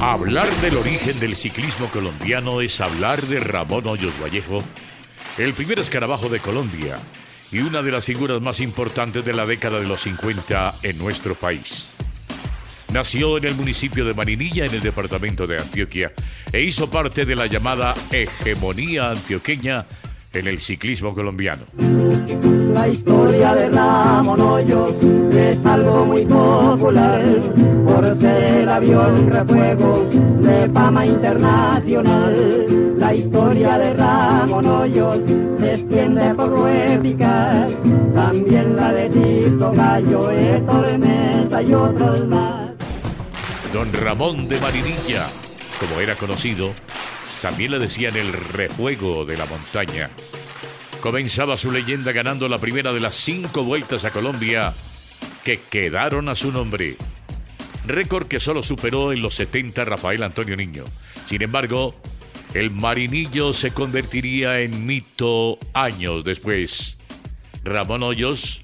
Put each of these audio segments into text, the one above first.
Hablar del origen del ciclismo colombiano es hablar de Ramón Hoyos Vallejo, el primer escarabajo de Colombia y una de las figuras más importantes de la década de los 50 en nuestro país. Nació en el municipio de Marinilla, en el departamento de Antioquia, e hizo parte de la llamada hegemonía antioqueña en el ciclismo colombiano. La historia de Ramón Hoyos es algo muy popular por ser el avión refuego de fama internacional. La historia de Ramón Hoyos se extiende por réplicas, también la de Tito Gallo, Eto de Mesa y otros más. Don Ramón de Marinilla, como era conocido, también le decían el refuego de la montaña. Comenzaba su leyenda ganando la primera de las cinco vueltas a Colombia que quedaron a su nombre. Récord que solo superó en los 70 Rafael Antonio Niño. Sin embargo, el Marinillo se convertiría en mito años después. Ramón Hoyos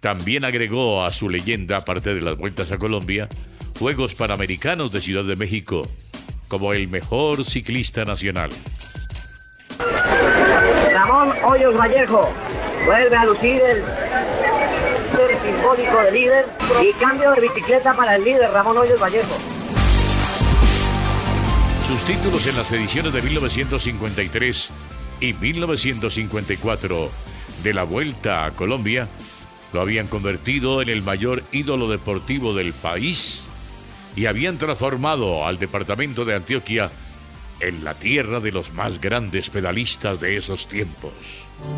también agregó a su leyenda, aparte de las vueltas a Colombia, Juegos Panamericanos de Ciudad de México, como el mejor ciclista nacional. Ramón Hoyos Vallejo vuelve a lucir el, simbólico de líder y cambio de bicicleta para el líder Ramón Hoyos Vallejo. Sus títulos en las ediciones de 1953 y 1954 de la Vuelta a Colombia lo habían convertido en el mayor ídolo deportivo del país y habían transformado al departamento de Antioquia en la tierra de los más grandes pedalistas de esos tiempos.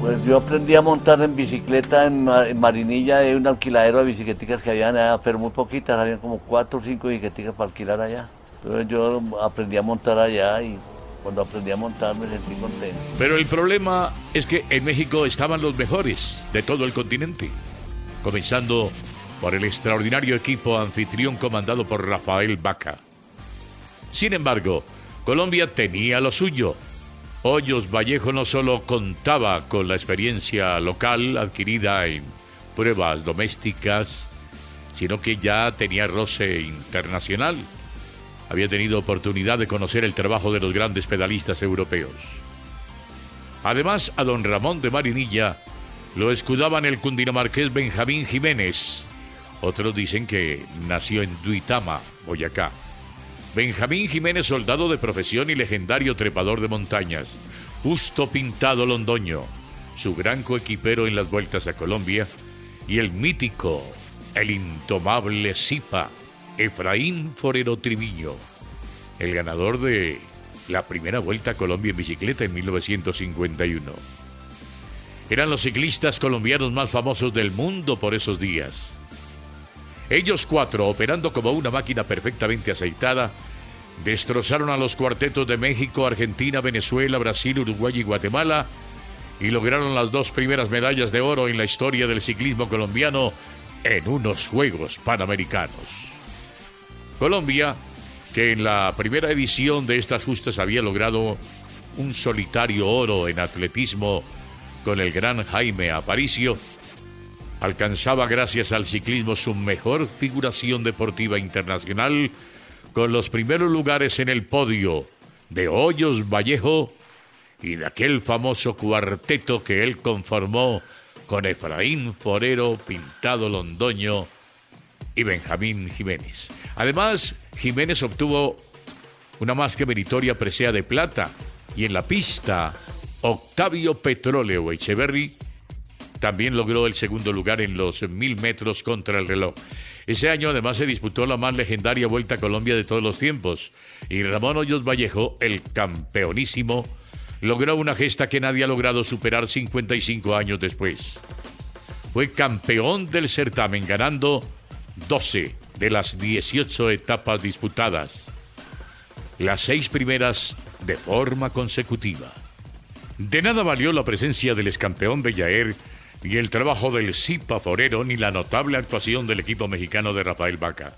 Pues yo aprendí a montar en bicicleta en, Marinilla, de un alquiladero de bicicletas que habían allá, pero muy poquitas, habían como cuatro o cinco bicicletas para alquilar allá. Entonces yo aprendí a montar allá y cuando aprendí a montar me sentí contento. Pero el problema es que en México estaban los mejores de todo el continente, comenzando por el extraordinario equipo anfitrión comandado por Rafael Vaca. Sin embargo, Colombia tenía lo suyo. Hoyos Vallejo no solo contaba con la experiencia local adquirida en pruebas domésticas, sino que ya tenía roce internacional. Había tenido oportunidad de conocer el trabajo de los grandes pedalistas europeos. Además, a don Ramón de Marinilla lo escudaban el cundinamarqués Benjamín Jiménez. Otros dicen que nació en Duitama, Boyacá. Benjamín Jiménez, soldado de profesión y legendario trepador de montañas. Justo Pintado Londoño, su gran coequipero en las vueltas a Colombia. Y el mítico, el intomable Zipa, Efraín Forero Triviño, el ganador de la primera vuelta a Colombia en bicicleta en 1951. Eran los ciclistas colombianos más famosos del mundo por esos días. Ellos cuatro, operando como una máquina perfectamente aceitada, destrozaron a los cuartetos de México, Argentina, Venezuela, Brasil, Uruguay y Guatemala y lograron las dos primeras medallas de oro en la historia del ciclismo colombiano en unos Juegos Panamericanos. Colombia, que en la primera edición de estas justas había logrado un solitario oro en atletismo con el gran Jaime Aparicio, alcanzaba gracias al ciclismo su mejor figuración deportiva internacional con los primeros lugares en el podio de Hoyos Vallejo y de aquel famoso cuarteto que él conformó con Efraín Forero, Pintado Londoño y Benjamín Jiménez. Además, Jiménez obtuvo una más que meritoria presea de plata y en la pista Octavio Petróleo Echeverry también logró el segundo lugar en los mil metros contra el reloj. Ese año además se disputó la más legendaria Vuelta a Colombia de todos los tiempos y Ramón Hoyos Vallejo, el campeonísimo, logró una gesta que nadie ha logrado superar 55 años después. Fue campeón del certamen ganando 12 de las 18 etapas disputadas, las seis primeras de forma consecutiva. De nada valió la presencia del excampeón Bellaer ni el trabajo del Zipa Forero ni la notable actuación del equipo mexicano de Rafael Vaca.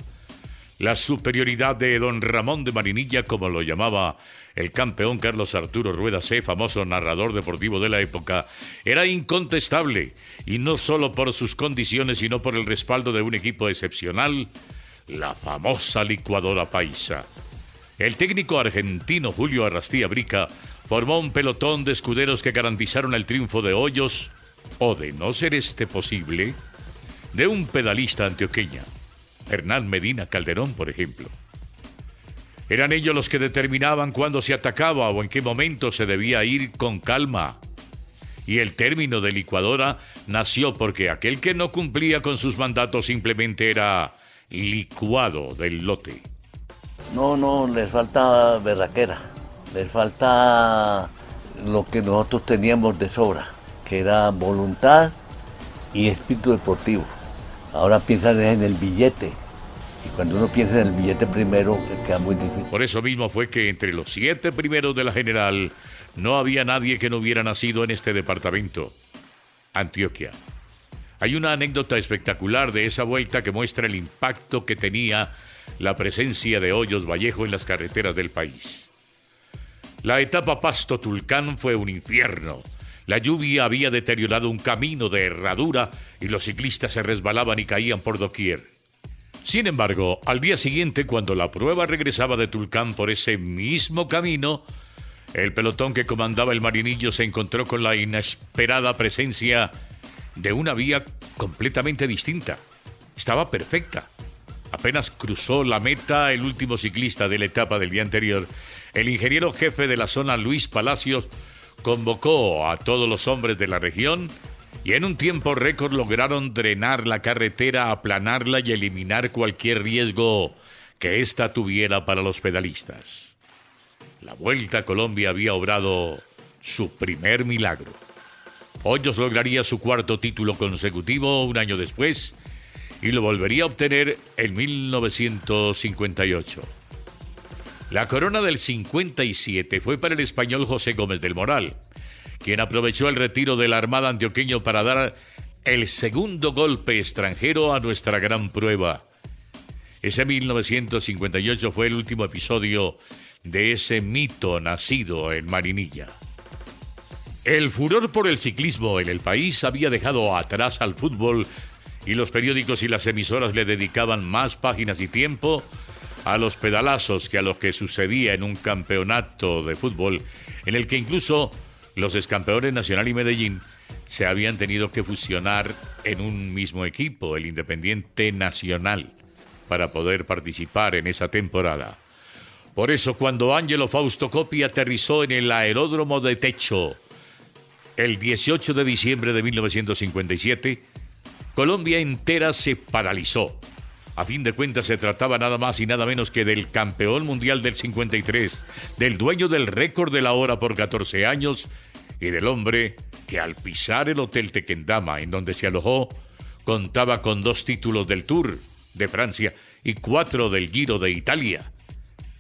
La superioridad de don Ramón de Marinilla, como lo llamaba el campeón Carlos Arturo Rueda C., famoso narrador deportivo de la época, era incontestable, y no solo por sus condiciones, sino por el respaldo de un equipo excepcional, la famosa licuadora paisa. El técnico argentino Julio Arrastía Brica formó un pelotón de escuderos que garantizaron el triunfo de Hoyos, o de no ser este posible, de un pedalista antioqueña, Hernán Medina Calderón, por ejemplo. Eran ellos los que determinaban cuándo se atacaba o en qué momento se debía ir con calma. Y el término de licuadora nació porque aquel que no cumplía con sus mandatos simplemente era licuado del lote. No, no, les falta berraquera, les falta lo que nosotros teníamos de sobra, que era voluntad y espíritu deportivo. Ahora piensan en el billete, y cuando uno piensa en el billete primero, queda muy difícil. Por eso mismo fue que entre los siete primeros de la general no había nadie que no hubiera nacido en este departamento, Antioquia. Hay una anécdota espectacular de esa vuelta que muestra el impacto que tenía la presencia de Hoyos Vallejo en las carreteras del país. La etapa Pasto Tulcán fue un infierno. La lluvia había deteriorado un camino de herradura y los ciclistas se resbalaban y caían por doquier. Sin embargo, al día siguiente, cuando la prueba regresaba de Tulcán por ese mismo camino, el pelotón que comandaba el marinillo se encontró con la inesperada presencia de una vía completamente distinta. Estaba perfecta. Apenas cruzó la meta el último ciclista de la etapa del día anterior, el ingeniero jefe de la zona Luis Palacios convocó a todos los hombres de la región y en un tiempo récord lograron drenar la carretera, aplanarla y eliminar cualquier riesgo que ésta tuviera para los pedalistas. La Vuelta a Colombia había obrado su primer milagro. Hoyos lograría su cuarto título consecutivo un año después y lo volvería a obtener en 1958. La corona del 57 fue para el español José Gómez del Moral, quien aprovechó el retiro de la Armada antioqueño para dar el segundo golpe extranjero a nuestra gran prueba. Ese 1958 fue el último episodio de ese mito nacido en Marinilla. El furor por el ciclismo en el país había dejado atrás al fútbol y los periódicos y las emisoras le dedicaban más páginas y tiempo a los pedalazos que a lo que sucedía en un campeonato de fútbol en el que incluso los excampeones Nacional y Medellín se habían tenido que fusionar en un mismo equipo, el Independiente Nacional, para poder participar en esa temporada. Por eso cuando Ángelo Fausto Coppi aterrizó en el aeródromo de Techo, el 18 de diciembre de 1957, Colombia entera se paralizó. A fin de cuentas se trataba nada más y nada menos que del campeón mundial del 53, del dueño del récord de la hora por 14 años y del hombre que al pisar el Hotel Tequendama en donde se alojó, contaba con dos títulos del Tour de Francia y cuatro del Giro de Italia.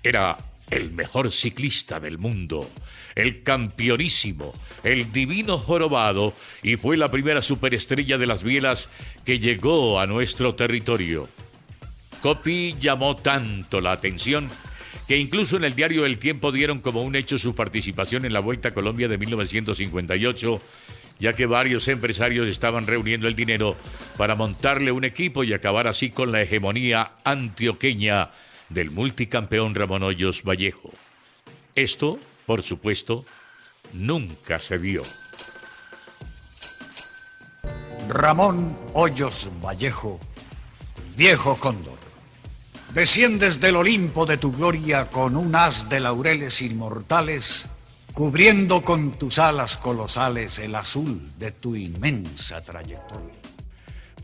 Era el mejor ciclista del mundo, el campeonísimo, el divino jorobado, y fue la primera superestrella de las bielas que llegó a nuestro territorio. Copy llamó tanto la atención que incluso en el diario El Tiempo dieron como un hecho su participación en la Vuelta a Colombia de 1958, ya que varios empresarios estaban reuniendo el dinero para montarle un equipo y acabar así con la hegemonía antioqueña del multicampeón Ramón Hoyos Vallejo. Esto, por supuesto, nunca se vio. Ramón Hoyos Vallejo, viejo cóndor, desciendes del Olimpo de tu gloria con un haz de laureles inmortales, cubriendo con tus alas colosales el azul de tu inmensa trayectoria.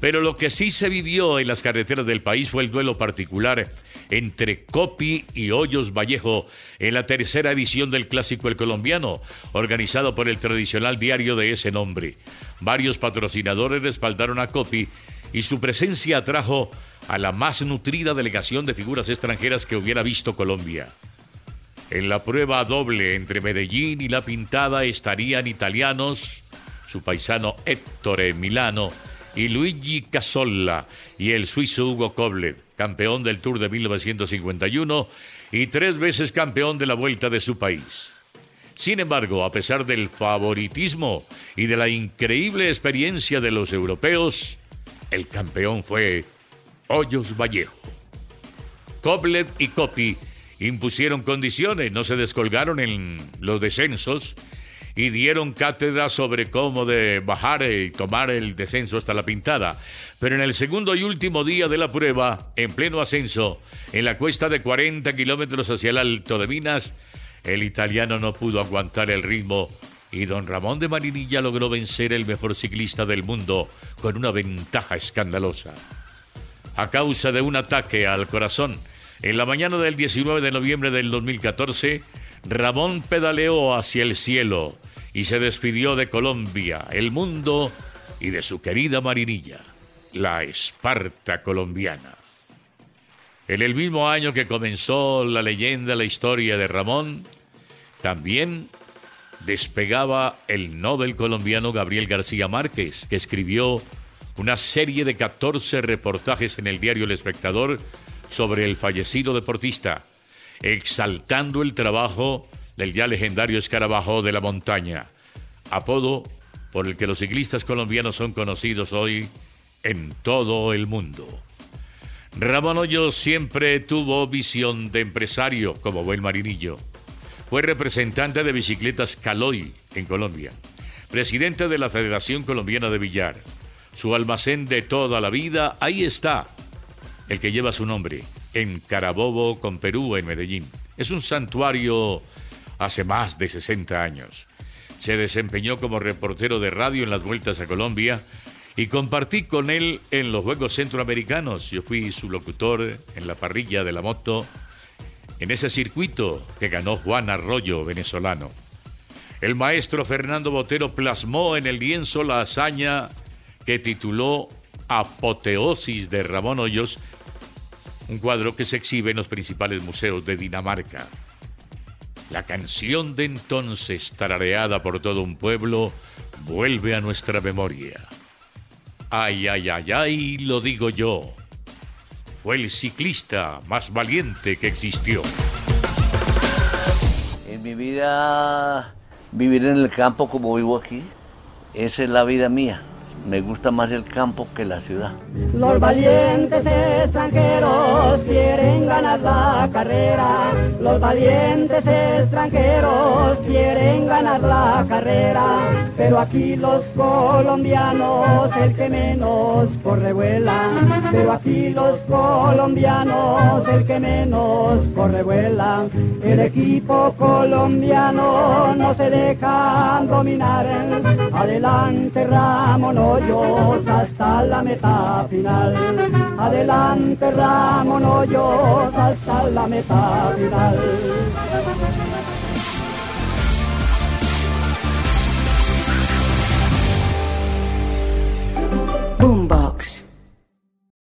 Pero lo que sí se vivió en las carreteras del país fue el duelo particular entre Copi y Hoyos Vallejo en la tercera edición del Clásico El Colombiano, organizado por el tradicional diario de ese nombre. Varios patrocinadores respaldaron a Copi y su presencia atrajo a la más nutrida delegación de figuras extranjeras que hubiera visto Colombia. En la prueba doble entre Medellín y La Pintada estarían italianos, su paisano Ettore Milano y Luigi Casolla y el suizo Hugo Koblet campeón del Tour de 1951 y tres veces campeón de la Vuelta de su país. Sin embargo, a pesar del favoritismo y de la increíble experiencia de los europeos, el campeón fue Hoyos Vallejo. Coblet y Coppi impusieron condiciones, no se descolgaron en los descensos y dieron cátedra sobre cómo de bajar y tomar el descenso hasta la pintada. Pero en el segundo y último día de la prueba, en pleno ascenso, en la cuesta de 40 kilómetros hacia el Alto de Minas, el italiano no pudo aguantar el ritmo y don Ramón de Marinilla logró vencer el mejor ciclista del mundo con una ventaja escandalosa. A causa de un ataque al corazón, en la mañana del 19 de noviembre del 2014, Ramón pedaleó hacia el cielo y se despidió de Colombia, el mundo y de su querida Marinilla, la Esparta colombiana. En el mismo año que comenzó la leyenda, la historia de Ramón, también despegaba el Nobel colombiano Gabriel García Márquez, que escribió una serie de 14 reportajes en el diario El Espectador sobre el fallecido deportista, exaltando el trabajo del ya legendario escarabajo de la montaña, apodo por el que los ciclistas colombianos son conocidos hoy en todo el mundo. Ramón Hoyos siempre tuvo visión de empresario como buen marinillo. Fue representante de bicicletas Caloy en Colombia, presidente de la Federación Colombiana de Billar. Su almacén de toda la vida, ahí está, el que lleva su nombre, en Carabobo con Perú, en Medellín. Es un santuario hace más de 60 años. Se desempeñó como reportero de radio en las vueltas a Colombia y compartí con él en los Juegos Centroamericanos. Yo fui su locutor en la parrilla de la moto en ese circuito que ganó Juan Arroyo, venezolano. El maestro Fernando Botero plasmó en el lienzo la hazaña que tituló Apoteosis de Ramón Hoyos, un cuadro que se exhibe en los principales museos de Dinamarca. La canción de entonces, tarareada por todo un pueblo, vuelve a nuestra memoria. Ay, ay, ay, ay, lo digo yo. Fue el ciclista más valiente que existió. En mi vida, vivir en el campo como vivo aquí, esa es la vida mía me gusta más el campo que la ciudad. Los valientes extranjeros quieren ganar la carrera. Los valientes extranjeros quieren ganar la carrera. Pero aquí los colombianos, el que menos corre vuela. Pero aquí los colombianos, el que menos corre vuela. El equipo colombiano no se deja dominar. Adelante Ramón Hoyos hasta la meta final. Adelante Ramón Hoyos hasta la meta final.